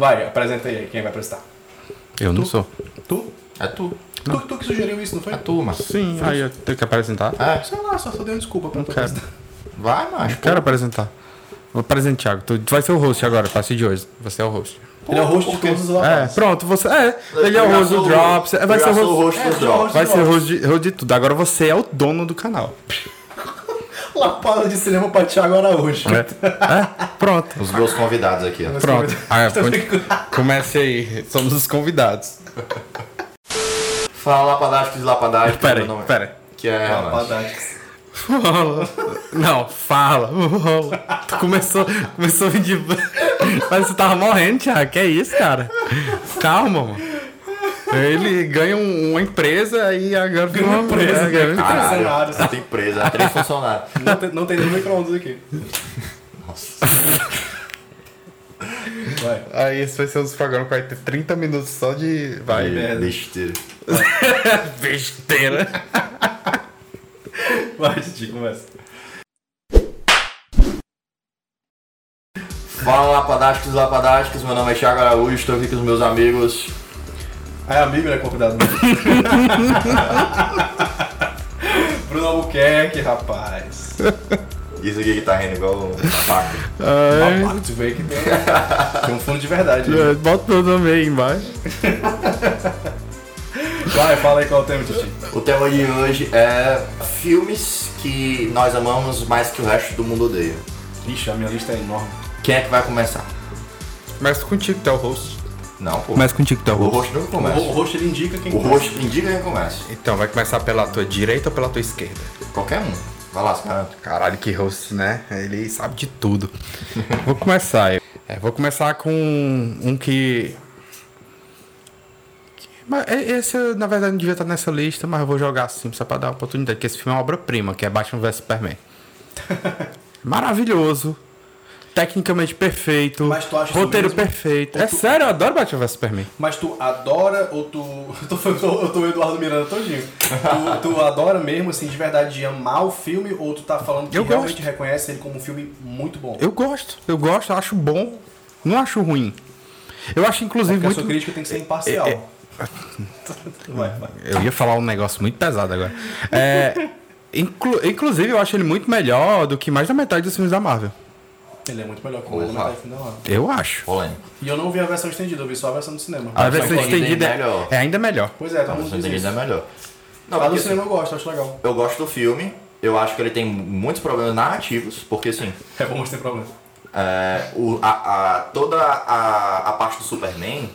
Vai, apresenta aí quem vai apresentar. Eu não sou. Tu? É tu. Tu, tu que sugeriu isso, não foi? É tu, mas. Sim, aí eu tenho que apresentar. É. Sei lá, só, só dei uma desculpa pra tu quero. apresentar. Vai, macho. Quero apresentar. Vou apresentar, Thiago. Tu, tu vai ser o host agora, a partir de hoje. Você é o host. Ele é o host de todos os É, pronto, você. É, ele é o host do o- Drops. Vai ser o o host. host dos É, eu sou o drops. Vai ser de, host de tudo. Agora você é o dono do canal. Lapada de cinema pra Thiago Araújo. É, é, pronto. Os meus convidados aqui, ó. Pronto. Ah, comece aí. Somos os convidados. Fala lapadásticos e lapadásticos. Pera aí, nome- pera aí. Que é. Lapadades. Fala. Não, fala. Fala. Tu começou, começou a de. Mas você tava morrendo, Thiago. Que é isso, cara? Calma, mano. Ele ganha um- uma empresa e agora vira uma empresa, é, ganha uma né? empresa. Caralho, funcionários. ela tem empresa, ela tem funcionário. Não tem, não tem nem micro-ondas aqui. Nossa. Vai. Aí esse vai ser um dos programas que vai ter 30 minutos só de. Vai. merda. Besteira. Besteira. Vai, Titi, começa. Fala lapadásticos e lapadásticos. Meu nome é Thiago Araújo. Estou aqui com os meus amigos. Ah, é amigo, né? Convidado. Bruno Albuquerque, rapaz. Isso aqui que tá rindo igual um faca. Ai, Babaca, tu vê que tem, tem um fundo de verdade. é, bota nome aí embaixo. Vai, fala aí qual é o tema, Titi. O tema de hoje é filmes que nós amamos mais que o resto do mundo odeia. Ixi, a minha lista é enorme. Quem é que vai começar? Começa contigo, tu é o host. Não, pô. Começa contigo, é O host nunca O, começa. o host ele indica quem O começa. indica quem começa. Então, vai começar pela tua direita ou pela tua esquerda? Qualquer um. Vai lá, garante. Caralho, que host, né? Ele sabe de tudo. vou começar. É, vou começar com um que. que- mas é- Esse, na verdade, não devia estar nessa lista, mas eu vou jogar assim só pra dar uma oportunidade. Que esse filme é uma obra-prima, que é Batman vs Superman. Maravilhoso. Tecnicamente perfeito. Mas tu acha Roteiro mesmo? perfeito. Ou É tu- sério, eu adoro Batman vs Superman. Mas tu adora ou tu. Eu tô, eu tô, Eduardo Miranda todinho. Tu, tu adora mesmo, assim, de verdade, de amar o filme ou tu tá falando que Eu realmente gosto. reconhece ele como um filme muito bom? Eu gosto, eu gosto, eu acho bom. Não acho ruim. Eu acho, inclusive, a muito. sua crítica tem que ser imparcial. É- Vai, vai. Eu ia falar um negócio muito pesado agora. É, inclu- inclusive, eu acho ele muito melhor do que mais da metade dos filmes da Marvel. Ele é muito melhor que o filme da Marvel. Eu acho. Polêmico. E eu não vi a versão estendida, eu vi só a versão do cinema. A versão versão estendida estendida é é, melhor. é ainda melhor. Pois é, A diz entendida isso. é melhor. Não, A do porque, cinema assim, eu gosto, acho legal. eu gosto do filme. Eu acho que ele tem muitos problemas narrativos, porque assim, É bom, mas tem problema. é, o- a, a- toda a, a parte do Superman,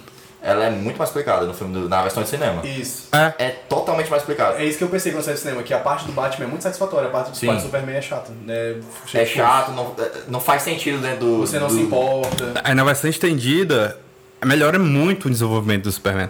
ela é muito mais explicada no filme do- na versão de cinema. Isso. É. É totalmente mais explicada. É isso que eu pensei quando eu saí do cinema, que a parte do Batman é muito satisfatória, a parte do, Superman é chata. É, É chato, não, é- não faz sentido dentro do. Você não do- se importa. Aí na versão estendida, melhora muito o desenvolvimento do Superman.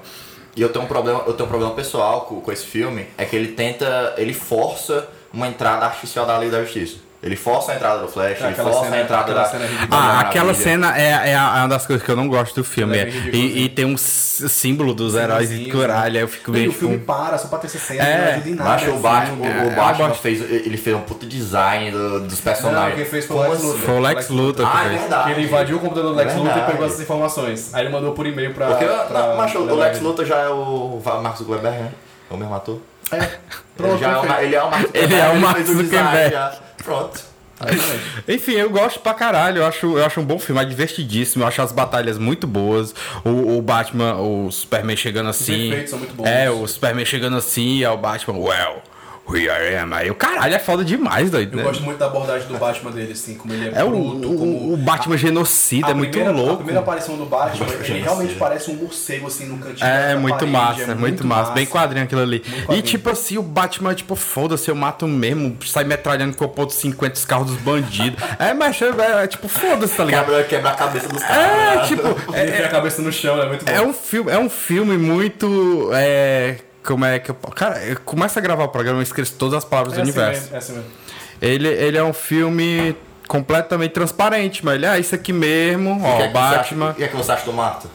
E eu tenho um problema, eu tenho um problema pessoal com, com esse filme, é que ele tenta, ele força uma entrada artificial da Liga da Justiça. Ele força a entrada do Flash, É, ele força cena- a entrada aquela da. cena é Ah, aquela cena é, é, a- é uma das coisas que eu não gosto do filme. É é. e, e tem um símbolo dos heróis e caralho, aí eu fico E meio. o filme para só pra ter essa cena, É, não ajuda em nada. Macho, o assim, Batman, né? o É, Batman fez, ele fez um puto design do- dos Não, personagens. quem fez foi o Lex assim? Luthor. Foi o Lex Luthor Ah, é verdade. Que ele invadiu o computador do Lex Luthor e pegou essas informações. Aí ele mandou por e-mail pra. Porque pra não, macho, o pra- Lex Luthor já é o Marcos Zuckerberg, né? É o mesmo ator. É. Ele, Pronto, já é perfeito. ele é o Mark Ele é o Mark Zuckerberg. Pronto. Exatamente. Enfim, eu gosto pra caralho. Eu acho, eu acho um bom filme, é divertidíssimo. Eu acho as batalhas muito boas. O, o Batman, o Superman chegando assim. efeitos são muito bons. É, o Superman chegando assim, é o Batman, well, here I am. Aí o caralho é foda demais, doido. Eu né? gosto muito da abordagem do Batman dele, assim, como ele é, É o, bruto, o, como. o Batman genocida, A é muito primeira- A louco. primeira aparição do Batman, ele Genocida. realmente parece um morcego, assim, no cantinho É, muito parede, massa, é muito, massa. Bem quadrinho aquilo ali. Muito E quadrinho. tipo assim, o Batman, tipo, foda-se, eu mato mesmo, sai metralhando com o ponto 50 os carros dos bandidos. é, mas é, é, tipo, foda-se, tá ligado? Quebra, quebra a cabeça dos É, caras. tipo, Ele tem a cabeça no chão, é muito bom. É um filme, é um filme muito. É, como é que eu. Cara, eu começo a gravar o programa e esqueço todas as palavras É do assim universo. mesmo, é assim mesmo. Ele, ele é um filme completamente transparente, mas ele é isso aqui mesmo, O que ó, é que acha- Batman. O que é que você acha do Marta?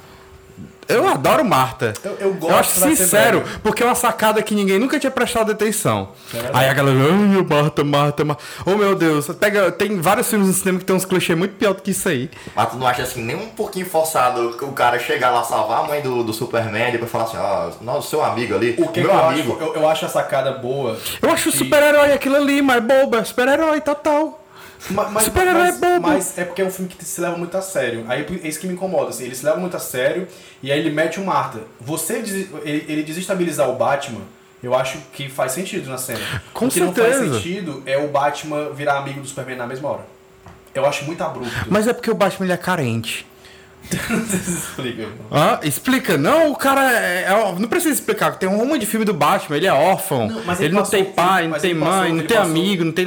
Eu adoro Marta. Eu- eu gosto, acho vai ser sincero, porque é uma sacada que ninguém nunca tinha prestado atenção. É. Aí a galera, ai meu Marta, Marta, Marta. Oh meu Deus, pega, tem vários filmes no cinema que tem uns clichês muito pior do que isso aí. Mas tu não acha assim nem um pouquinho forçado o cara chegar lá salvar a mãe do, do Superman e depois falar assim, ó, nosso seu amigo ali, O que, meu que eu amigo. acho? Eu, eu acho a sacada boa. Eu acho o que- super-herói aquilo ali, mas boba, é super-herói total. Ma- Mas, mas, é bobo. mas é porque é um filme que se leva muito a sério. Aí é isso que me incomoda, assim, ele se leva muito a sério e aí ele mete o Marta. Você ele, ele desestabilizar o Batman, eu acho que faz sentido na cena. Com o que não certeza. faz sentido é o Batman virar amigo do Superman na mesma hora. Eu acho muito abrupto. Mas é porque o Batman ele é carente. Explica. Hã? Explica? Não, o cara é, é- Não precisa explicar. Tem um rumo de filme do Batman, ele é órfão. Não, mas ele, ele não tem pai, não tem mãe, passou- não tem passou- amigo, não tem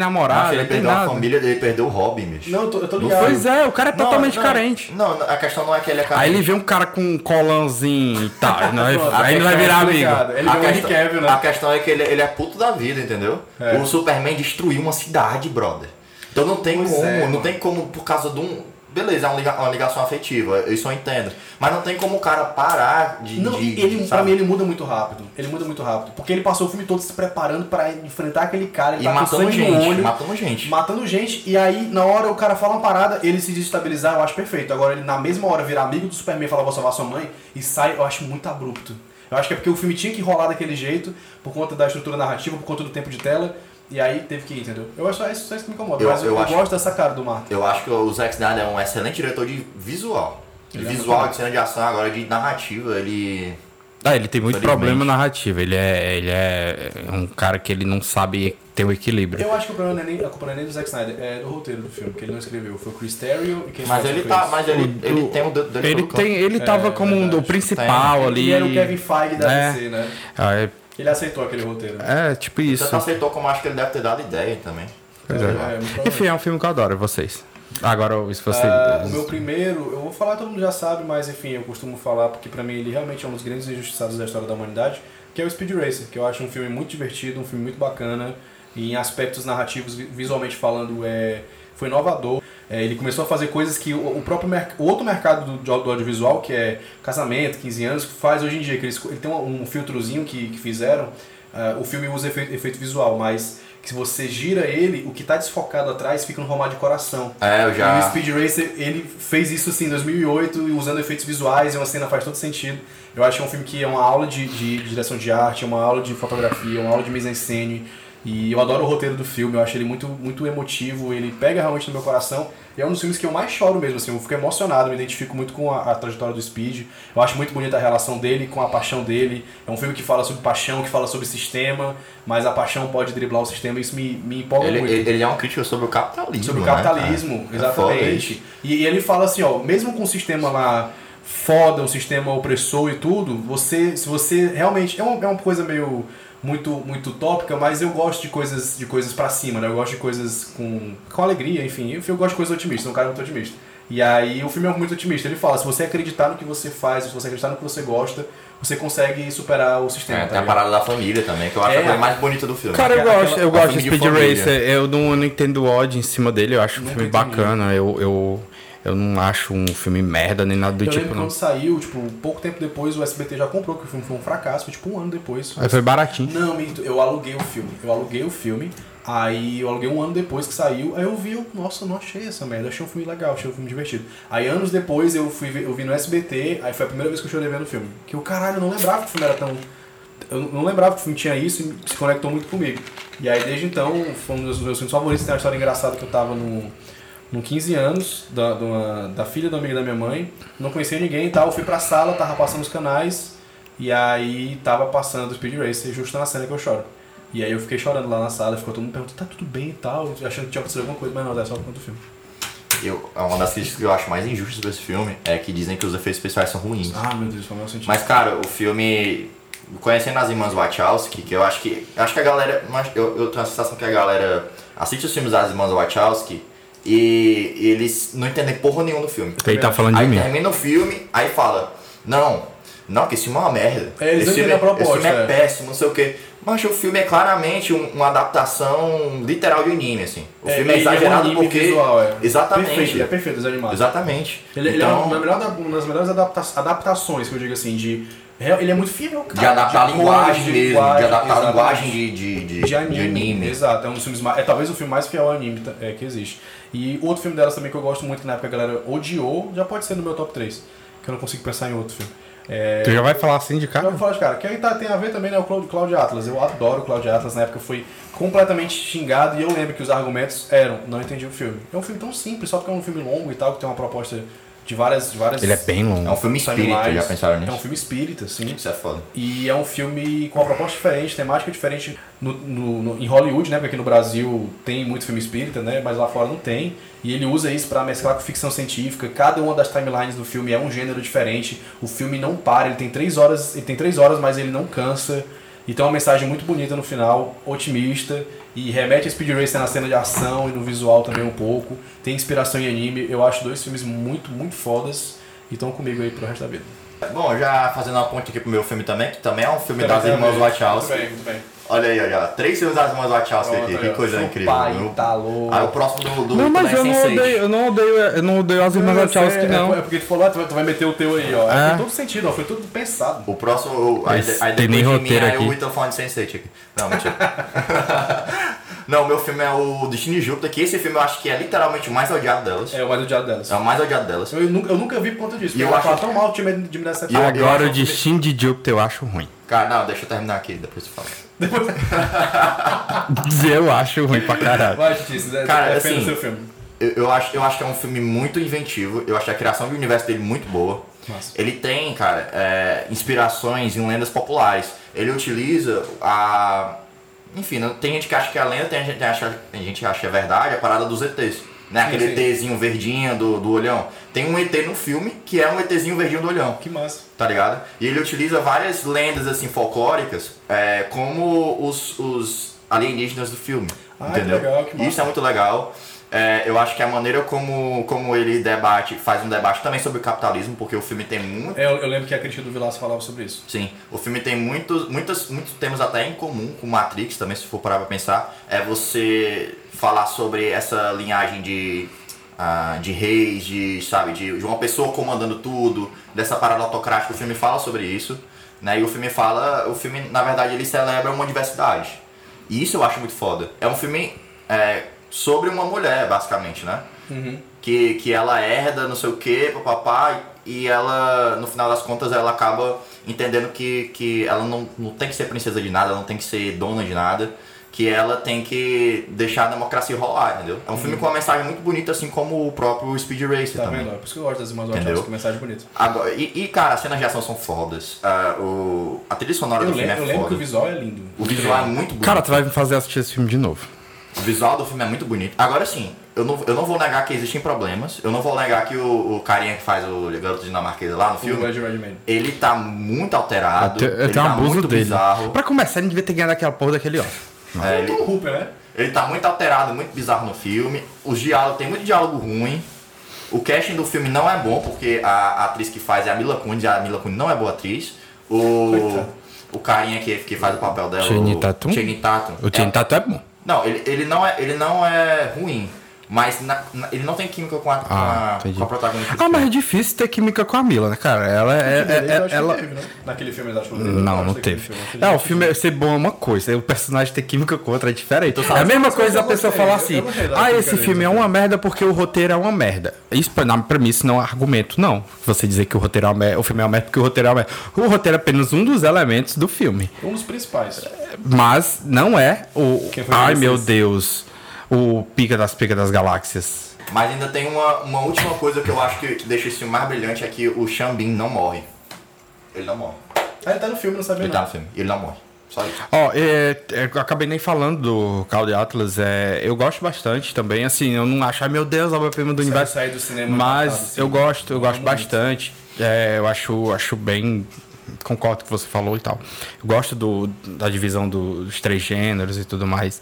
que ele não tem perdeu a nada. família, ele perdeu o Robin, bicho. Não, eu tô, eu tô ligado. Pois é, o cara é Não, totalmente não, carente. Não, a questão não é que ele é carente. Aí ele vê um cara com um colãozinho e tal. não é- Pronto, aí ele vai a virar é amigo. Ele a, questão, Cavill, né? a questão é que ele, ele é puto da vida, entendeu? É. O Superman destruiu uma cidade, brother. Então não tem Pois como, é, não tem como por causa de um. Beleza, é uma, liga- uma ligação afetiva, isso eu entendo. Mas não tem como o cara parar de. Não, de ele, pra mim ele muda muito rápido. Ele muda muito rápido. Porque ele passou o filme todo se preparando pra enfrentar aquele cara. Ele E tá matando gente, olho. matando gente. matando gente, e aí na hora o cara fala uma parada, ele se desestabilizar, eu acho perfeito. Agora ele na mesma hora virar amigo do Superman e falar vou salvar sua mãe e sai, eu acho muito abrupto. Eu acho que é porque o filme tinha que rolar daquele jeito, por conta da estrutura narrativa, por conta do tempo de tela, e aí teve que ir, entendeu? Eu acho só isso, só isso que me incomoda, Eu- mas eu, eu acho- gosto dessa cara do Marta. Eu acho que o Zack Snyder é um excelente diretor de visual. De Ele é visual, muito de cena de ação, agora de narrativa, ele. Ah, ele tem muito problema narrativo. Ele é, ele é um cara que ele não sabe ter o equilíbrio. Eu acho que o problema não é nem, a culpa não é nem do Zack Snyder, é do roteiro do filme, que ele não escreveu. Foi o Chris Terrio e quem Mas ele tá. Mas ele, O- ele tem o Ele, canto. tem, ele tava É, como um, verdade. o principal ali. Ele era o Kevin Feige da É. DC, né? Ah, é, Ele aceitou aquele roteiro. né? é, tipo isso. Você aceitou como acho que ele deve ter dado ideia também. Pois é. É, provavelmente. Enfim, é um filme que eu adoro, vocês. Agora, se você. Ah, o meu primeiro, eu vou falar, todo mundo já sabe, mas enfim, eu costumo falar porque pra mim ele realmente é um dos grandes injustiçados da história da humanidade, que é o Speed Racer, que eu acho um filme muito divertido, um filme muito bacana, e em aspectos narrativos, vi- visualmente falando, é, foi inovador. É, ele começou a fazer coisas que o, o próprio o outro mercado do, do audiovisual, que é casamento, 15 anos, faz hoje em dia, que eles, ele tem um, um filtrozinho que, que fizeram, ah, o filme usa efeito, efeito visual, mas que se você gira ele, o que tá desfocado atrás fica no formato de coração. É, eu E o já. Speed Racer, ele fez isso assim em 2008, e usando efeitos visuais, e uma cena faz todo sentido. Eu acho que é um filme que é uma aula de, de direção de arte, é uma aula de fotografia, uma aula de mise-en-scène. E eu adoro o roteiro do filme, eu acho ele muito, muito emotivo, ele pega realmente no meu coração. E é um dos filmes que eu mais choro mesmo, assim, eu fico emocionado, me identifico muito com a, a trajetória do Speed. Eu acho muito bonita a relação dele com a paixão dele. É um filme que fala sobre paixão, que fala sobre sistema, mas a paixão pode driblar o sistema, isso me, me empolga Ele, muito. ele, ele é uma crítica sobre o capitalismo. Sobre o né, capitalismo? É foda exatamente. isso. e, e ele fala assim, ó, mesmo com um sistema lá foda, um sistema opressor e tudo, você, se você realmente é uma, é uma coisa meio muito muito utópica, mas eu gosto de coisas de coisas para cima, né? Eu gosto de coisas com com alegria, enfim. Eu gosto de coisas otimistas, sou um cara muito otimista. E aí o filme é muito otimista. Ele fala, se você acreditar no que você faz, se você acreditar no que você gosta, você consegue superar o sistema. É, tá tem a ligado? parada da família também, que eu acho É. a coisa mais bonita do filme. Cara, eu Aquela- gosto, eu aquela gosto de Speed família. Racer. Eu não, não entendo ódio em cima dele, eu acho um filme entendi. bacana. Eu, eu, eu não acho um filme merda nem nada do Eu tipo, lembro não. quando saiu, tipo, pouco tempo depois o SBT já comprou, que o filme foi um fracasso, foi tipo um ano depois. Aí foi baratinho. Não, minto, eu aluguei o filme. Eu aluguei o filme, aí eu aluguei um ano depois que saiu, aí eu vi, eu, nossa, não achei essa merda, achei um filme legal, achei um filme divertido. Aí anos depois eu fui eu vi no SBT, aí foi a primeira vez que eu chorei vendo o filme. Que o caralho, eu não lembrava que o filme era tão. Eu não lembrava que o filme tinha isso e se conectou muito comigo. E aí desde então, foi um dos meus filmes favoritos, tem uma história engraçada que eu tava no. No 15 anos, da, de uma- da filha da amiga da minha mãe, não conhecia ninguém e tal, eu fui pra sala, tava passando os canais, e aí tava passando o Speed Racer justo na cena que eu choro. E aí eu fiquei chorando lá na sala, ficou todo mundo perguntando, tá tudo bem e tal, achando que tinha acontecido alguma coisa, mas não, é só por conta do filme. Eu, uma das críticas que eu acho mais injustas desse filme é que dizem que os efeitos especiais são ruins. Ah, meu Deus, foi o meu sentido. Mas, cara, o filme. Conhecendo as irmãs Wachowski, que eu acho que. Acho que a galera. Eu, eu tenho a sensação que a galera assiste os filmes das irmãs Wachowski e, eles não entendem porra nenhuma do filme. Ele tá falando de Aí mim. termina o filme, aí fala, não, não, que esse filme é uma merda. É, eles esse filme, entendem a esse filme é proposta, é. péssimo, não sei o quê. Mas o filme é claramente um- uma adaptação literal de anime, assim. O É, filme é é um exagerado anime porque. visual, é. Exatamente. Perfeito, ele é perfeito, desanimado. Exatamente. Ele, ele é então, uma, melhor, da- uma das melhores adapta- adaptações, que eu digo assim, de. Real- Ele é muito fiel, cara. de adaptar a linguagem mesmo, de linguagem, adaptar a linguagem de, de, de, de anime. de anime. Exato, é um dos filmes mais, é talvez o filme mais fiel ao anime tá- é, que existe. E outro filme delas também que eu gosto muito, que na época a galera odiou, já pode ser no meu top 3, que eu não consigo pensar em outro filme. É, Tu já vai falar assim de eu cara? vou falar de cara, que aí tá, tem a ver também, né, o Cloud, Cloud Atlas. Eu adoro o Cloud Atlas, na época foi completamente xingado e eu lembro que os argumentos eram, não entendi o filme. É um filme tão simples, só porque é um filme longo e tal, que tem uma proposta de várias... De várias Ele é bem É longo. um filme espírita, já pensaram É um nisso? filme espírita, sim. Isso é foda. E é um filme com uma proposta diferente, temática diferente no, no- no- em Hollywood, né? Porque aqui no Brasil tem muito filme espírita, né? Mas lá fora não tem. E ele usa isso pra mesclar com ficção científica. Cada uma das timelines do filme é um gênero diferente. O filme não para, ele tem três horas, ele tem três horas, mas ele não cansa. E tem uma mensagem muito bonita no final, otimista. E remete a Speed Racer na cena de ação e no visual também um pouco. Tem inspiração em anime. Eu acho dois filmes muito, muito fodas. E estão comigo aí pro resto da vida. Bom, já fazendo uma ponte aqui pro meu filme também, que também é um filme Também das a irmãs. Wachowski. Muito bem, muito bem. Olha aí, olha. Três filmes das irmãs Wachowski aqui, que coisa Seu incrível. Pai, viu? tá louco. Aí o próximo do, do Não, mas eu não Sense8. odeio, eu não odeio, eu não odeio as irmãs Wachowski, é, não. É porque tu falou, ah, tu vai, tu vai meter o teu aí, ó. É. Tem todo sentido, ó. Foi tudo pensado. O próximo. Aí, aí depois nem de mim, roteiro aí aqui. o Whittle falando de Sense8 aqui. Não, mentira. não, o meu filme é o Destino de Júpiter, que esse filme eu acho que é literalmente o mais odiado delas. É o mais odiado delas. É o mais odiado delas. Eu, nunca, eu nunca vi por conta disso. E eu ela acho tão mal, tinha medo de me decepcionar. eu Agora o destino de Júpiter eu acho ruim. Cara, não, deixa eu terminar aqui, depois tu fala. Eu acho ruim pra caralho. Se der- Cara, defenda assim, o seu filme. Eu, eu acho, eu acho que é um filme muito inventivo, eu acho a criação do universo dele muito boa. Massa. Ele tem, cara, é, inspirações em lendas populares. Ele utiliza a. Enfim, tem gente que acha que é lenda, tem gente que acha, tem gente que acha que é verdade, a parada dos ETs. Né? Sim, Aquele sim. ETzinho verdinho do, do olhão. Tem um ET no filme que é um ETzinho verdinho do olhão Que massa. tá ligado? E ele utiliza várias lendas assim folclóricas é, como os, os alienígenas do filme. Ah, que entendeu? legal, que massa. Isso é muito legal. É, eu acho que a maneira como, como ele debate, faz um debate também sobre o capitalismo, porque o filme tem muito. É, eu, eu lembro que a crítica do Vilaço falava sobre isso. Sim, o filme tem muitos, muitos, muitos temas até em comum com Matrix, também, se for parar pra pensar. É você falar sobre essa linhagem de, ah, de reis, de, sabe, de, de uma pessoa comandando tudo, dessa parada autocrática. O filme fala sobre isso, né? E o filme fala, o filme, na verdade, ele celebra uma diversidade. E isso eu acho muito foda. É um filme é, sobre uma mulher, basicamente, né? que, que ela herda não sei o que, papapá, e ela, no final das contas, ela acaba entendendo que, que ela não, não tem que ser princesa de nada, ela não tem que ser dona de nada, que ela tem que deixar a democracia rolar, entendeu? É um filme com uma mensagem muito bonita, assim como o próprio Speed Racer Tá também. vendo? É por isso que eu gosto das irmãs? Wachowski, que mensagem bonita. Agora, e, e, cara, as cenas de ação são fodas. Ah, o, a trilha sonora Eu, do filme lembro, eu é lembro que foda. o visual é lindo. O visual é muito bonito. Cara, tu vai me fazer assistir esse filme de novo. O visual do filme é muito bonito. Agora sim, eu não, eu não vou negar que existem problemas. Eu não vou negar que o, o carinha que faz o garoto dinamarquês lá no O filme, Red Redman. ele tá muito alterado. Eu te- eu ele tenho um tá abuso muito dele. bizarro. Pra começar, ele devia ter ganhado aquela porra daquele Oscar. É, É ele, o Hooper, né? ele tá muito alterado, muito bizarro no filme. Os diálogos, tem muito diálogo ruim. O casting do filme não é bom, porque a, a atriz que faz é a Mila Kunis, e a Mila Kunis não é boa atriz. O, Coitado. o carinha que, que faz o papel dela, Channing o Tatum? Channing Tatum. O Tino é, Tato é bom. Não, ele, ele, não é, ele não é ruim, mas na- na- ele não tem química com a, com Ah, a, entendi. com a protagonista. Ah, mas é filme. difícil ter química com a Mila, né, cara? Ela é. é- é- ela... teve, né? Naquele filme, eu acho que. Eu Não, não que teve. filme, Não, o teve. filme ser bom é uma coisa, o personagem ter química com outra é diferente. Tu É a mesma coisa eu a pessoa falar assim: da ah, esse filme é assim. uma merda porque o roteiro é uma merda. Isso, pra- pra mim, isso não é argumento, não. Você dizer que o roteiro é uma merda, o filme é uma merda porque o roteiro é uma merda. O roteiro é apenas um dos elementos do filme. Um dos principais. Mas não é o. Ai meu? Deus. O pica das picas das galáxias. Mas ainda tem uma, uma última coisa que eu acho que, que deixa esse filme mais brilhante é que o Xambin não morre. Ele não morre. Ah, ele tá no filme, não sabia Ele não. tá no filme. Ele não morre. Só isso. Ó, é, é, eu acabei nem falando do Cloud Atlas. É, eu gosto bastante também. Assim, eu não acho, ai meu Deus, a obra-prima do Sai- universo. sai do cinema Mas assim. eu gosto, eu gosto Muito. bastante. É, eu acho, acho bem. Concordo com o que você falou e tal. Eu gosto do, da divisão do- dos três gêneros e tudo mais.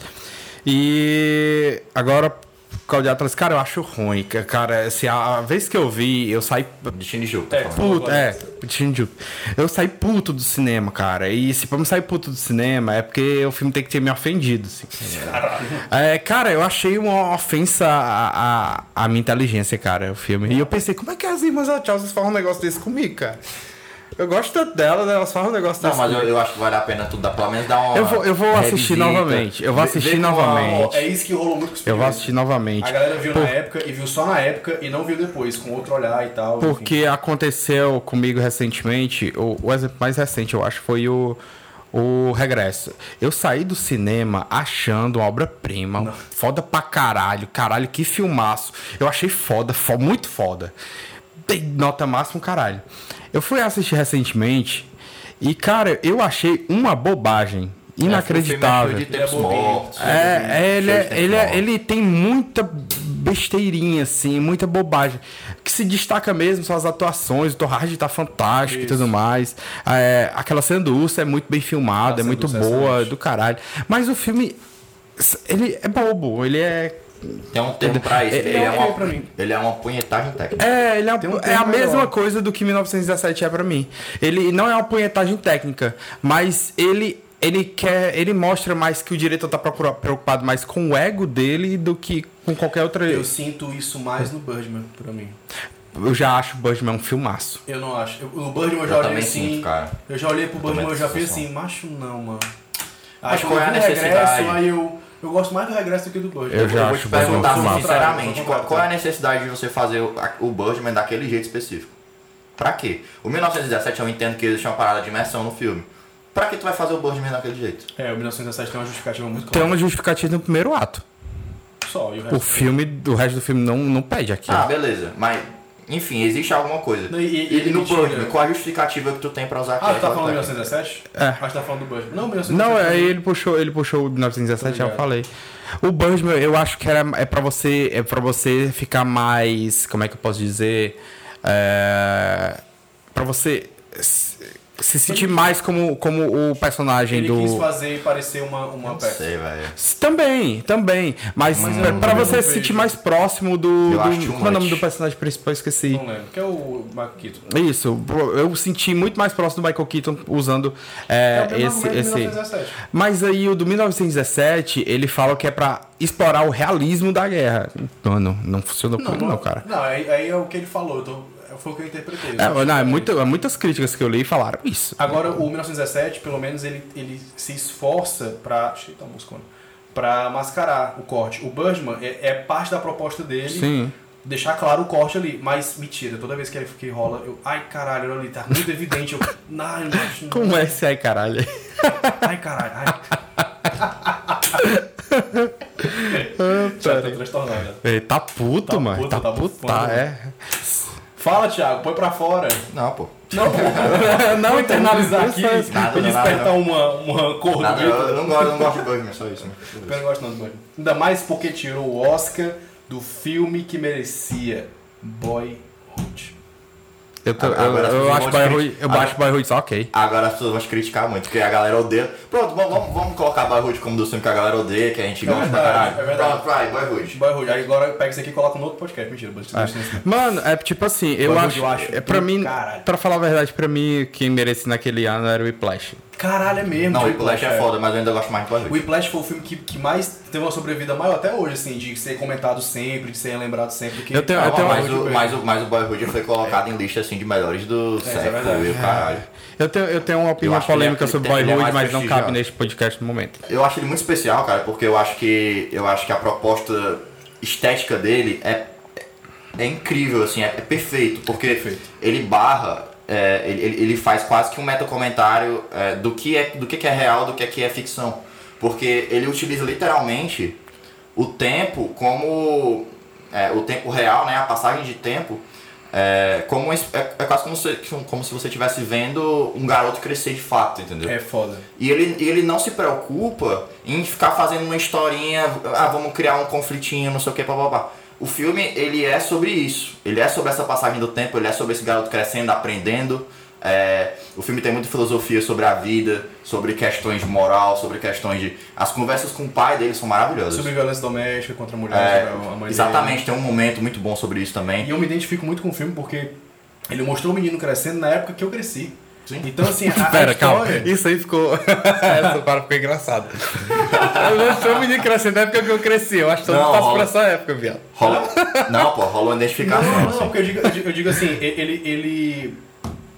E agora, de Atlas, cara, eu acho ruim. ca- Cara, assim, a, a vez que eu vi, eu saí De Shinjuku. É, tá falando. puto, é, Shinjuku. Eu saí puto do cinema, cara. E se pra me sair puto do cinema, é porque o filme tem que ter me ofendido, assim. É, cara, eu achei uma ofensa à, à, à minha inteligência, cara, o filme. E eu pensei, como é que as irmãs Wachowski fazem um negócio desse comigo, cara? Eu gosto tanto delas, né? Elas fazem um negócio Não, mas eu, eu acho que vale a pena tu dar, pelo menos dar uma. Eu vou, eu vou assistir revisita. novamente. Eu vou assistir novamente. Ó, é isso que rolou muito com os Eu vou assistir novamente. A galera viu Por- na época e viu só na época e não viu depois, com outro olhar e tal. enfim. Porque aconteceu comigo recentemente, o, o exemplo mais recente, eu acho, foi o, o Regresso. Eu saí do cinema achando uma obra-prima, foda pra caralho, caralho, que filmaço. Eu achei foda, fo- muito foda. Dei nota máxima, caralho. Eu fui assistir recentemente e, cara, eu achei uma bobagem. É, Inacreditável. é mortos. É, é, ele, é, tempos ele, é- ele tem muita besteirinha, assim, muita bobagem. O que se destaca mesmo são as atuações, o Hardy tá fantástico e Isso. tudo mais. É, aquela cena do urso é muito bem filmada, é muito é boa, excelente. do caralho. Mas o filme, ele é bobo, ele é... Tem um termo pra isso. Ele Ele, é é, uma, pra mim. ele é uma punhetagem técnica. É, ele é, Tem um é a mesma melhor. coisa do que 1917 é pra mim. Ele não é uma punhetagem técnica, mas ele ele quer, ele mostra mais que o diretor tá preocupado mais com o ego dele do que com qualquer outra. Eu sinto isso mais no Birdman, pra mim. Eu já acho o Birdman um filmaço. Eu não acho. Eu- o Birdman eu já Eu olhei assim. sinto, cara. Eu já olhei pro Birdman também e já essa assim, macho não, mano. Mas Aí qual é a eu necessidade? Regresso, aí eu, eu gosto mais do regresso do que do Birdman. Eu já eu vou acho te perguntar filmaço. sinceramente, qual, qual é a necessidade de você fazer o, o Birdman daquele jeito específico? Pra quê? O 1917 eu entendo que existe uma parada de imersão no filme. Pra que tu vai fazer o Birdman daquele jeito? É, o 1917 tem uma justificativa muito Tem clara. uma justificativa no primeiro ato. Só, e o resto. O filme, o resto do filme não, não pede aquilo. Ah, beleza. Mas, enfim, existe alguma coisa. E- e- E, ele no. Birdman, qual a justificativa que tu tem pra usar Ah, aquela tu tá falando técnica? 1917? É. Acho que tá falando do Birdman. Não, 1917. Não, aí ele puxou, ele puxou o 1917, já eu ligado. falei. O Birdman, eu acho que era, é para você, é para você ficar mais, como é que eu posso dizer, é, para você se, se sentir mais como, como o personagem Ele do quis fazer parecer uma, uma Não peça. sei, velho. também, também, mas, Mas eu pra- não- você não se sentir mais próximo do, do como é o nome do personagem principal, eu esqueci. Não lembro. Que é o Michael Keaton. Isso, eu senti muito mais próximo do Michael Keaton usando É é, esse, esse. 1917. Mas aí o do 1917, ele fala que é pra explorar o realismo da guerra. Mano, não funcionou comigo não, cara. Não, aí, aí é o que ele falou. Eu tô, foi o que eu interpretei. É, não, é muito, é muitas críticas que eu li falaram isso. Agora, o 1917, pelo menos, ele, ele se esforça pra. Eita, muscona. Pra mascarar o corte. O Birdman é, é parte da proposta dele. Sim. Deixar claro o corte ali, mas mentira, toda vez que, ele, que rola, eu. Ai caralho, olha ali, tá muito evidente. Eu. Ai, não acho. não. Como é esse aí, caralho? Ai caralho, ai. Já tô transtornado. Ele tá puto, Tá mano. puto, tá tá puto, tá, é. Fala, Thiago, põe pra fora. Não, pô. Não, não internalizar aqui Nada, e nada, despertar uma, uma cor Nada, eu, não gosto, eu não gosto de Birdman, só isso. né? Eu não gosto não do Birdman. Ainda mais porque tirou o Oscar do filme que merecia. Boyhood. Eu, tô- eu, Agora eu pessoas acho Boyhood, te- eu agora- acho Boyhood só ok. Agora as pessoas vão te criticar muito, porque a galera odeia. Pronto, vamos, vamos, vamos colocar Boyhood como do filme que a galera odeia, que a gente É gosta pra verdade, caralho. é verdade. Pronto, vai, Boyhood. Boyhood. Aí agora pega isso aqui e coloca no outro podcast. Mentira, mas É. Mano, é tipo assim, eu acho, eu acho é, pra mim, caralho. pra falar a verdade, pra mim, quem merecia naquele ano era o Whiplash. Caralho, é mesmo. Não, o Whiplash, Whiplash é foda, mas eu ainda gosto mais de O Boyhood. Whiplash foi o filme que, que mais teve uma sobrevida maior até hoje, assim, de ser comentado sempre, de ser lembrado sempre. Que Eu tenho- eu tenho- mas, o, mas, o, mas o Boyhood foi colocado em lista assim de melhores do é século verdade. e o caralho. Eu tenho, eu tenho uma opinião é- polêmica sobre é Boyhood, mais mas não cabe neste podcast no momento. Eu acho ele muito especial, cara, porque eu acho que eu acho que a proposta estética dele é, é incrível, assim, é, é perfeito, porque Perfeito. ele barra, é, ele, ele- faz quase que um metacomentário é, do que é do que é real, do que é que é ficção, porque ele utiliza literalmente o tempo como é, o tempo real, né, a passagem de tempo é, como é, é quase como se, como se você estivesse vendo um garoto crescer de fato, entendeu? É foda. E ele, ele não se preocupa em ficar fazendo uma historinha, ah, vamos criar um conflitinho, não sei o que, papapá. O filme, ele é sobre isso. Ele é sobre essa passagem do tempo, ele é sobre esse garoto crescendo, aprendendo, É, o filme tem muita filosofia sobre a vida, sobre questões de moral, sobre questões de. As conversas com o pai dele são maravilhosas. Sobre violência doméstica contra a mulher, É, a mãe exatamente, tem um momento muito bom sobre isso também. dele. E eu me identifico muito com o filme porque ele mostrou o menino crescendo na época que eu cresci. Sim. Então, assim, a, a Pera, calma. história... Isso aí ficou. Essa para ficou engraçado. Eu sou um menino crescendo na época que eu cresci. Eu acho que todo Não, mundo passa por essa época, viado. Rola... Não, pô, rolou uma identificação. Não, não, assim. porque eu digo, eu digo- assim, ele, ele,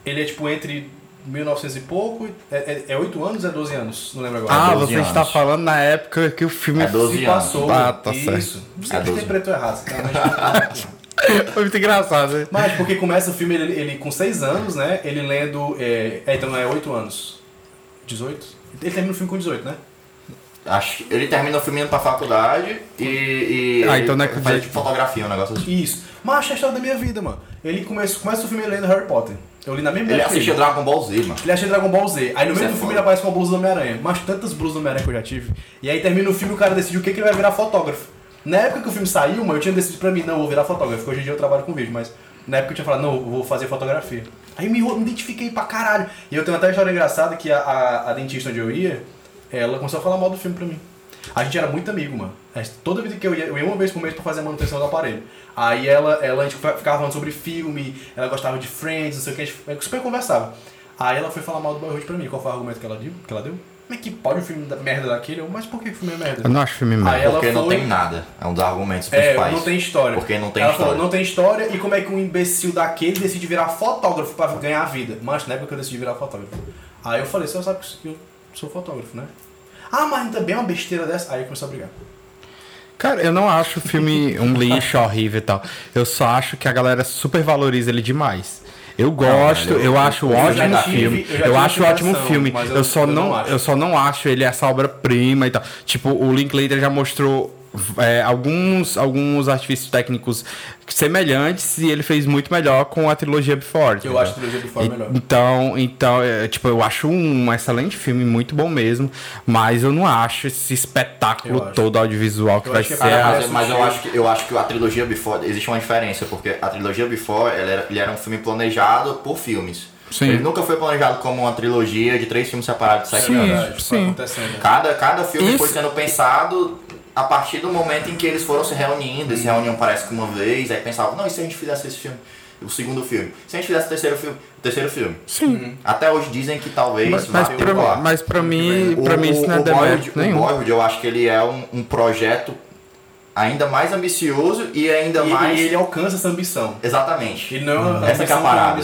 ele é tipo entre 1900 e pouco, é, é, é 8 anos ou é 12 anos? Não lembro agora. Ah, 12 você está anos. falando na época que o filme É 12 Se anos. passou. Ah, tá isso. certo. Você É que 12. interpretou errado. Você tá foi muito engraçado. né? Mas porque começa o filme, ele, ele com 6 anos, né? Ele lendo. É, é, então é 8 anos. 18? Ele termina o filme com 18, né? Acho que ele termina o filme indo pra faculdade e. e Ah, então não é com faz 18. tipo, fotografia, um negócio assim. Isso. Mas é a história da minha vida, mano. Ele começa, começa o filme lendo Harry Potter. Eu li na mesma Ele que assistia Dragon Ball Z, mano. Ele achei Dragon Ball Z. Aí no Isso meio é do filme ele aparece com a blusa do Homem-Aranha. Mas tantas blusas do Homem-Aranha que eu já tive. E aí termina o filme e o cara decide o que, que ele vai virar fotógrafo. Na época que o filme saiu, eu tinha decidido pra mim, não, vou virar fotógrafo. Hoje em dia eu trabalho com vídeo, mas na época eu tinha falado, não, vou fazer fotografia. Aí me, me identifiquei pra caralho. E eu tenho até uma história engraçada que a, a, a dentista onde eu ia, ela começou a falar mal do filme pra mim. A gente era muito amigo, mano. Toda vida que eu ia, eu ia uma vez por mês pra fazer a manutenção do aparelho. Aí ela, ela a gente ficava falando sobre filme, ela gostava de Friends, não sei o que, a gente super conversava. Aí ela foi falar mal do Boyhood pra mim. Qual foi o argumento que ela deu? Que ela deu? Como é que pode um filme da merda daquele? Eu, mas por que o filme é merda? Eu não acho filme merda. Aí Porque não foi- tem nada. É um dos argumentos É, principais. não tem história. Porque não tem ela história. falou, não tem história, e como é que um imbecil daquele decide virar fotógrafo pra ganhar a vida? Mas na época eu decidi virar fotógrafo. Aí eu falei, você sabe que eu sou fotógrafo, né? Ah, mas também é uma besteira dessa. Aí começou a brigar. Cara, eu não acho o filme um lixo horrível e tal. Eu só acho que a galera supervaloriza ele demais. Eu gosto, eu, eu- acho eu ótimo tive- filme. eu acho ótimo filme. Eu, só não, eu só não acho ele essa obra-prima e tal. Tipo, o Linklater já mostrou é, alguns, alguns artifícios técnicos semelhantes e ele fez muito melhor com a trilogia Before. Eu entendeu? acho a trilogia Before E- melhor. Então, então é, tipo, eu acho um excelente filme, muito bom mesmo, mas eu não acho esse espetáculo Eu acho. todo audiovisual que Eu vai que ser é Cara, a... mas, mas eu, sutil. acho que, eu acho que a trilogia Before. Existe uma diferença, porque a trilogia Before ela era, ele era um filme planejado por filmes. Sim. Ele nunca foi planejado como uma trilogia de três filmes separados de sete Sim. anos. Sim. acontecendo. Cada, cada filme Isso- foi sendo pensado a partir do momento em que eles foram se reunindo. Eles se reuniam parece que uma vez, aí pensavam, não, e se a gente fizesse esse filme? O segundo filme. Se a gente fizesse o terceiro filme? O terceiro filme. Sim. Até hoje dizem que talvez Mas, vá mas, pra, rolar. mas pra mim, pra mim isso não é o Boyhood, demérito o nenhum. Boyhood, eu acho que ele é um, um projeto ainda mais ambicioso e ainda E, mais... e ele alcança essa ambição. Exatamente. Ele não é Essa que é a parada.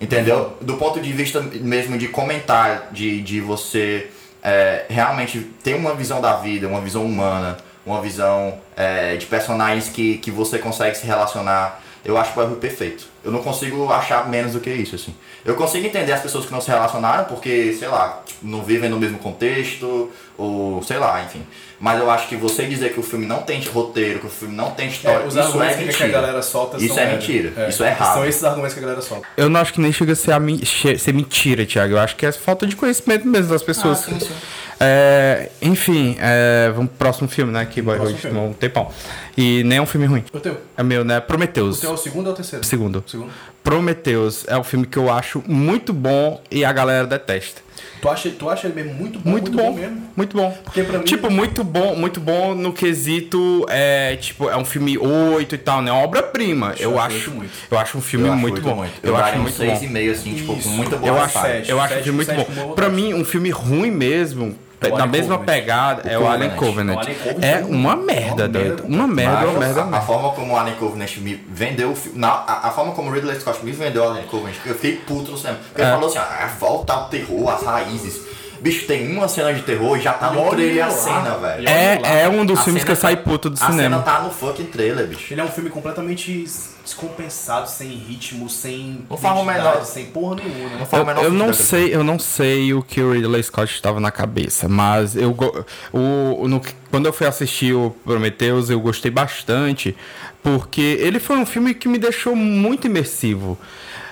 Entendeu? Do ponto de vista mesmo de comentar, de, de você é, realmente ter uma visão da vida, uma visão humana, uma visão é, de personagens que, que você consegue se relacionar, eu acho o perfeito. Eu não consigo achar menos do que isso, assim. Eu consigo entender as pessoas que não se relacionaram porque, sei lá, tipo, não vivem no mesmo contexto, ou sei lá, enfim. Mas eu acho que você dizer que o filme não tem roteiro, que o filme não tem história, É, os isso é argumentos que a mentira. galera solta Isso é mentira. Isso é errado. São esses argumentos que a galera solta. Eu não acho que nem chega a ser, a mi- ser mentira, Thiago. Eu acho que é falta de conhecimento mesmo das pessoas. Ah, sim, sim. É, enfim, é, vamos pro próximo filme, né? Que Boyhood tomou um tempão. E nem é um filme ruim. O teu? É meu, né? O Prometheus. teu é o segundo ou o terceiro? Segundo. Segundo. Prometheus é um filme que eu acho muito bom e a galera detesta. Tu acha, tu acha ele mesmo muito bom? Muito, bom, mesmo? muito bom. Porque pra mim- Tipo, muito bom, muito bom no quesito, é, tipo, é um filme 8 e tal, né? Obra-prima. Eu acho acho, muito. eu acho um filme Eu muito bom. Eu, Eu acho um muito bom. e meio, assim, tipo, com Isso. muita boa Eu acho, eu acho um filme muito bom. Pra mim, um filme ruim mesmo, É na Alien mesma Covenant. pegada, é o Alien Covenant. O Alien Covenant É é um- uma uma merda, merda doido. Uma merda, uma merda, a, uma a merda. forma como o Alien Covenant me vendeu o filme. na- A, a forma como o Ridley Scott me vendeu o Alien Covenant, eu fiquei puto no cinema. Porque ele É. falou assim: ah, volta ao terror, às raízes. Bicho, tem uma cena de terror e já tá no olha trailer a cena, velho. É, é um dos A filmes cena que eu tá- saí puto do A cena cinema. tá no fucking trailer, bicho. Ele é um filme completamente descompensado, sem ritmo, sem Não faz o menor- sem porra nenhuma. né? Não faz o Eu, menor eu não sei, eu não sei o que o Ridley Scott estava na cabeça, mas eu o, no- quando eu fui assistir o Prometheus, eu gostei bastante, porque ele foi um filme que me deixou muito imersivo.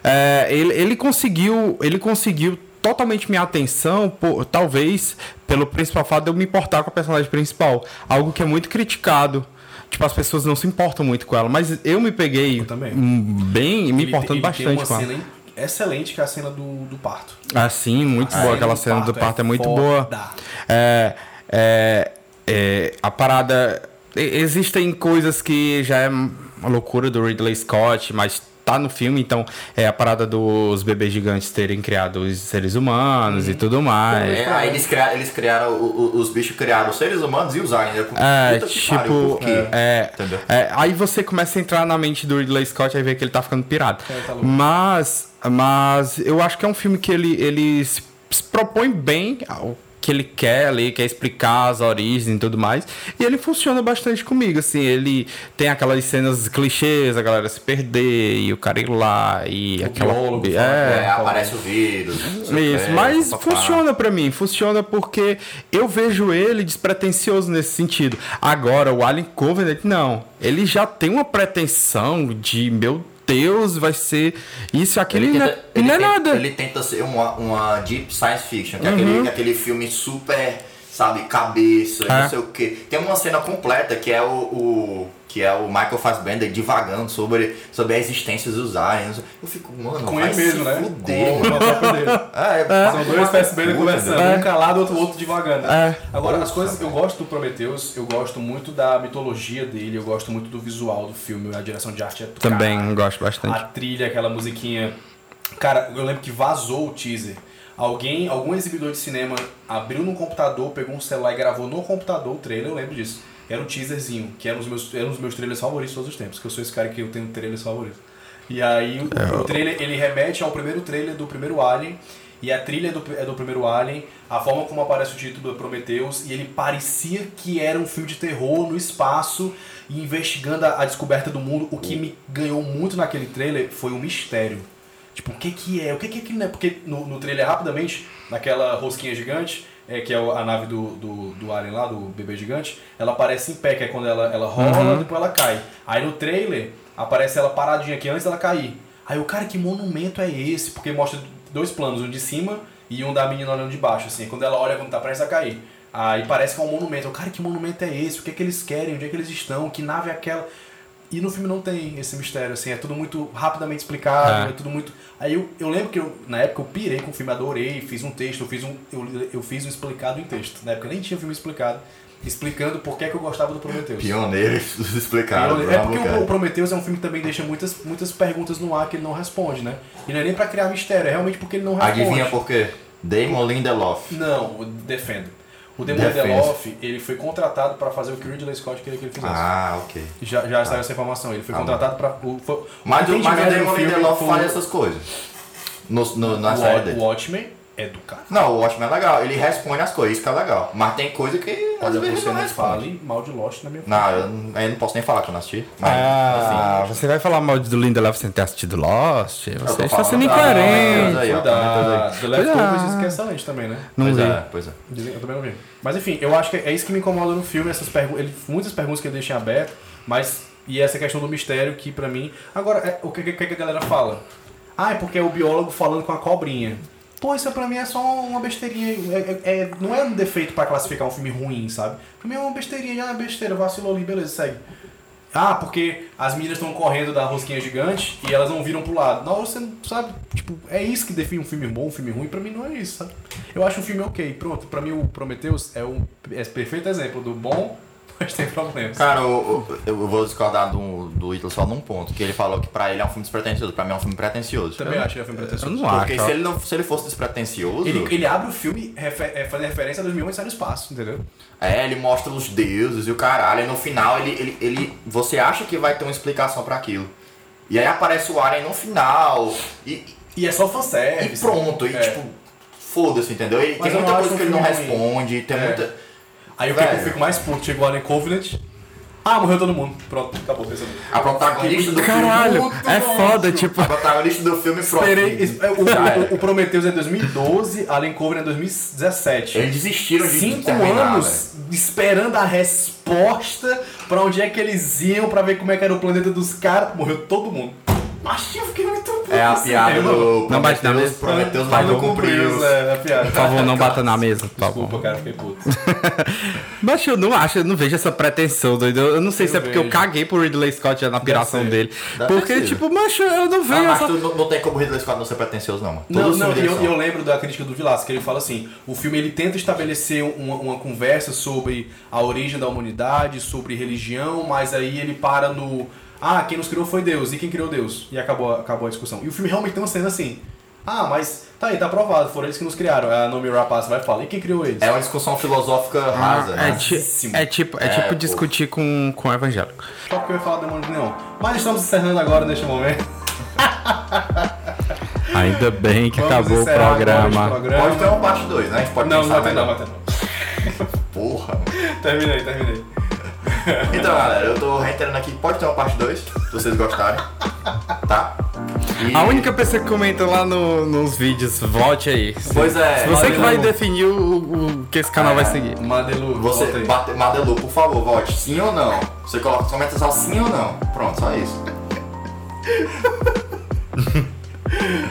É, ele, ele conseguiu, ele conseguiu totalmente minha atenção, por- talvez pelo principal fato de eu me importar com a personagem principal, algo que é muito criticado. Tipo, as pessoas não se importam muito com ela, mas eu me peguei Eu também. hum, bem, me Ele- importando ele bastante tem uma com ela. excelente, que é a cena do, do parto. Ah, sim, muito A boa. Aquela cena do parto é muito boa. foda. É, é, é, a parada. Existem coisas que já é uma loucura do Ridley Scott, mas tá no filme, então é a parada dos bebês gigantes terem criado os seres humanos e tudo mais. É, aí eles criaram, eles criaram o- o- os bichos criaram os seres humanos e os aliens. Eu, É, pariu, tipo. por quê? É, Entendeu? é, aí você começa a entrar na mente do Ridley Scott e vê que ele tá ficando pirado. É, tá mas, mas eu acho que é um filme que ele, ele se se propõe bem ao que ele quer ali, quer explicar as origens e tudo mais. E ele funciona bastante comigo, assim. Ele tem aquelas cenas clichês, a galera se perder e o cara ir lá e aquela. biólogo é, É, aparece o vírus. o isso, quê, mas funciona pra mim, funciona porque eu vejo ele despretensioso nesse sentido. Agora, o Alien Covenant, não. Ele já tem uma pretensão de, meu Deus, vai ser isso e aquilo, Ele não, tenta, ele não é tenta- nada. Uhum. Ele tenta ser uma, uma deep science fiction, que é aquele, aquele filme super, sabe, cabeça, É. não sei o que. Tem uma cena completa que é o, o- que é o Michael Fassbender divagando sobre, sobre a existência dos aliens. Eu fico, mano, Com vai ele mesmo, se né? fuder, Com dele. É, São dois PSB conversando, É. um calado, outro, outro devagando. É. Agora, as coisas, eu gosto do Prometheus, eu gosto muito da mitologia dele, eu gosto muito do visual do filme, a direção de arte é Também gosto bastante. A trilha, aquela musiquinha. Cara, eu lembro que vazou o teaser. Alguém, algum exibidor de cinema abriu no computador, pegou um celular e gravou no computador o trailer, eu lembro disso. Era um teaserzinho, que era um dos meus, era um dos meus trailers favoritos de todos os tempos, que eu sou esse cara que eu tenho trailers favoritos. E aí o, o trailer, ele remete ao primeiro trailer do primeiro Alien, e a trilha é do, é do primeiro Alien, a forma como aparece o título do Prometheus, e ele parecia que era um filme de terror no espaço, e investigando a, a descoberta do mundo. O que me ganhou muito naquele trailer foi o mistério. Tipo, o que que é? O que que é aquilo, né? Porque no, no trailer, rapidamente, naquela rosquinha gigante, é, que é a nave do, do, do Alien lá, do bebê gigante, ela aparece em pé, que é quando ela, ela rola, depois ela cai. Aí no trailer, aparece ela paradinha aqui antes dela cair. Aí o cara, que monumento é esse? Porque mostra dois planos, um de cima e um da menina olhando de baixo, assim. Quando ela olha quando tá prestes a cair. Aí parece que é um monumento. O cara, que monumento é esse? O que é que eles querem? Onde é que eles estão? Que nave é aquela? E no filme não tem esse mistério, assim, é tudo muito rapidamente explicado, É. é, tudo muito. Aí eu, eu lembro que eu, na época eu pirei com o filme, adorei, fiz um texto, eu fiz um. Eu, eu fiz um explicado em texto. Na época eu nem tinha filme explicado, explicando por que, que eu gostava do Prometheus. Pioneiro explicado. Eu- é porque o, o Prometheus é um filme que também deixa muitas, muitas perguntas no ar que ele não responde, né? E não é nem pra criar mistério, é realmente porque ele não responde. Adivinha por quê? Damon Lindelof. Não, defendo. O Demon. Lindelof, ele foi contratado pra fazer o que o Ridley Scott queria que ele fizesse. Ah, ok. Já, já saiu essa informação. Ele foi Ah, contratado. O, foi, Mas, o- mas o Damon filme Lindelof faz essas coisas. No, no, na o, série o dele. Watchmen é do cara. Não, o Watchmen é legal. Ele responde as coisas, isso que é legal. Mas tem coisa que às Olha, vezes você não não responde. fale mal de Lost na minha Não, eu, não- eu não posso nem falar que eu não assisti. Mas, Ah, assim, você vai falar mal do Lindelof sem ter assistido Lost? Você está sendo incoerente. Da comentários The Leftovers, é. é excelente também, né? Não pois vi. é, pois é. Dizem- Eu também não vi. Mas enfim, eu acho que é isso que me incomoda no filme, essas pergu ele, muitas perguntas que ele deixa em aberto, mas. E essa questão do mistério que pra mim. Agora, é, o que, que, que a galera fala? Ah, é porque é o biólogo falando com a cobrinha. Pô, isso pra mim é só uma besteirinha. É, é- é- não é um defeito pra classificar um filme ruim, sabe? Pra mim é uma besteirinha, ah, besteira, vacilou ali, beleza, segue. Ah, porque as meninas estão correndo da rosquinha gigante e elas não viram pro lado. Não, você não sabe, tipo, é isso que define um filme bom, um filme ruim, pra mim não é isso, sabe? Eu acho um filme ok, pronto. Pra mim o Prometheus é um é perfeito exemplo do bom, mas tem problemas. Cara, eu, eu- eu vou discordar do, do Ítalo só num ponto, que ele falou que pra ele é um filme despretensioso, pra mim é um filme pretencioso. Também acho que é um filme Eu pretencioso. não Porque acho. se ele, não, se ele fosse despretensioso, Ele, ele abre o filme refer, é, fazendo referência a 2001 e sai no espaço, entendeu? é, ele mostra os deuses e o caralho, e no final ele, ele, ele, você acha que vai ter uma explicação pra aquilo. E aí aparece o Alien no final, e, E é só e fanservice. pronto, e É. tipo, foda-se, entendeu? E Mas tem eu muita coisa que ele não ruim. responde, tem É. muita... Aí o que eu Velho. fico mais puto, chegou lá em Covenant. Ah, morreu todo mundo. Pronto, acabou pensando. A protagonista do Caralho, filme... é foda, tipo. A protagonista do filme pronto. Esperei. es- é, O, o, o Prometheus é 2012, Alien Covenant é 2017. Eles desistiram de Cinco terminar, anos esperando a resposta pra onde é que eles iam pra ver como é que era o planeta dos caras. Morreu todo mundo. Mas eu fiquei muito. É a piada do Não bate na mesa. Prometheus, Vai, mas não cumpriu. É, é piada. Por favor, não bata na mesa. Desculpa, cara, fiquei puto. Mas eu não acho, eu não vejo essa pretensão, doido. Eu não sei Eu se é porque eu caguei pro Ridley Scott já na piração dele. Deve Porque, ser. tipo, macho, eu não Ah, vejo mas essa. tu não, não tem como Ridley Scott não ser pretencioso, não, mano. Não, Todos não, e eu, eu lembro da crítica do Vilas, que ele fala assim: o filme ele tenta estabelecer uma, uma conversa sobre a origem da humanidade, sobre religião, mas aí ele para no. Ah, quem nos criou foi Deus, e quem criou Deus? E acabou, acabou a discussão. E o filme realmente tem uma cena assim. Ah, mas tá aí, tá aprovado, foram eles que nos criaram. A Nomi Rapace vai falar, e quem criou eles? É uma discussão filosófica rasa, É, né? ti- é tipo, é É, tipo pô. discutir com, com o evangélico. Só porque eu ia falar do demônio de neon. Mas estamos encerrando agora neste momento. Ainda bem que Vamos acabou o programa. programa. Pode ter uma parte 2, né? A gente pode Não, não vai ter não, vai ter não. Porra. Terminei, terminei. Então, galera, eu tô reiterando aqui, pode ter uma parte 2, se vocês gostarem. Tá? E- A única pessoa que comenta lá no- nos vídeos, vote aí. Pois é, Se você que vai definir o, o que esse canal vai seguir. Madelu, Você, bate, Madelu, por favor, vote sim ou não. Você coloca comentários só sim ou não. Pronto, só isso.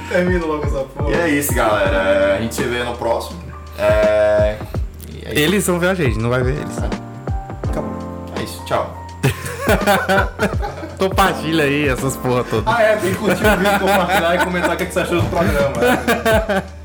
Termina logo essa porra. E é isso, galera. A gente se vê no próximo. É. e é. Eles vão ver a gente, não vai ver eles. Acabou. É isso, tchau. Compartilha aí essas porra todas. Ah, é, tem que curtir o vídeo, compartilhar e comentar o que que você achou do programa.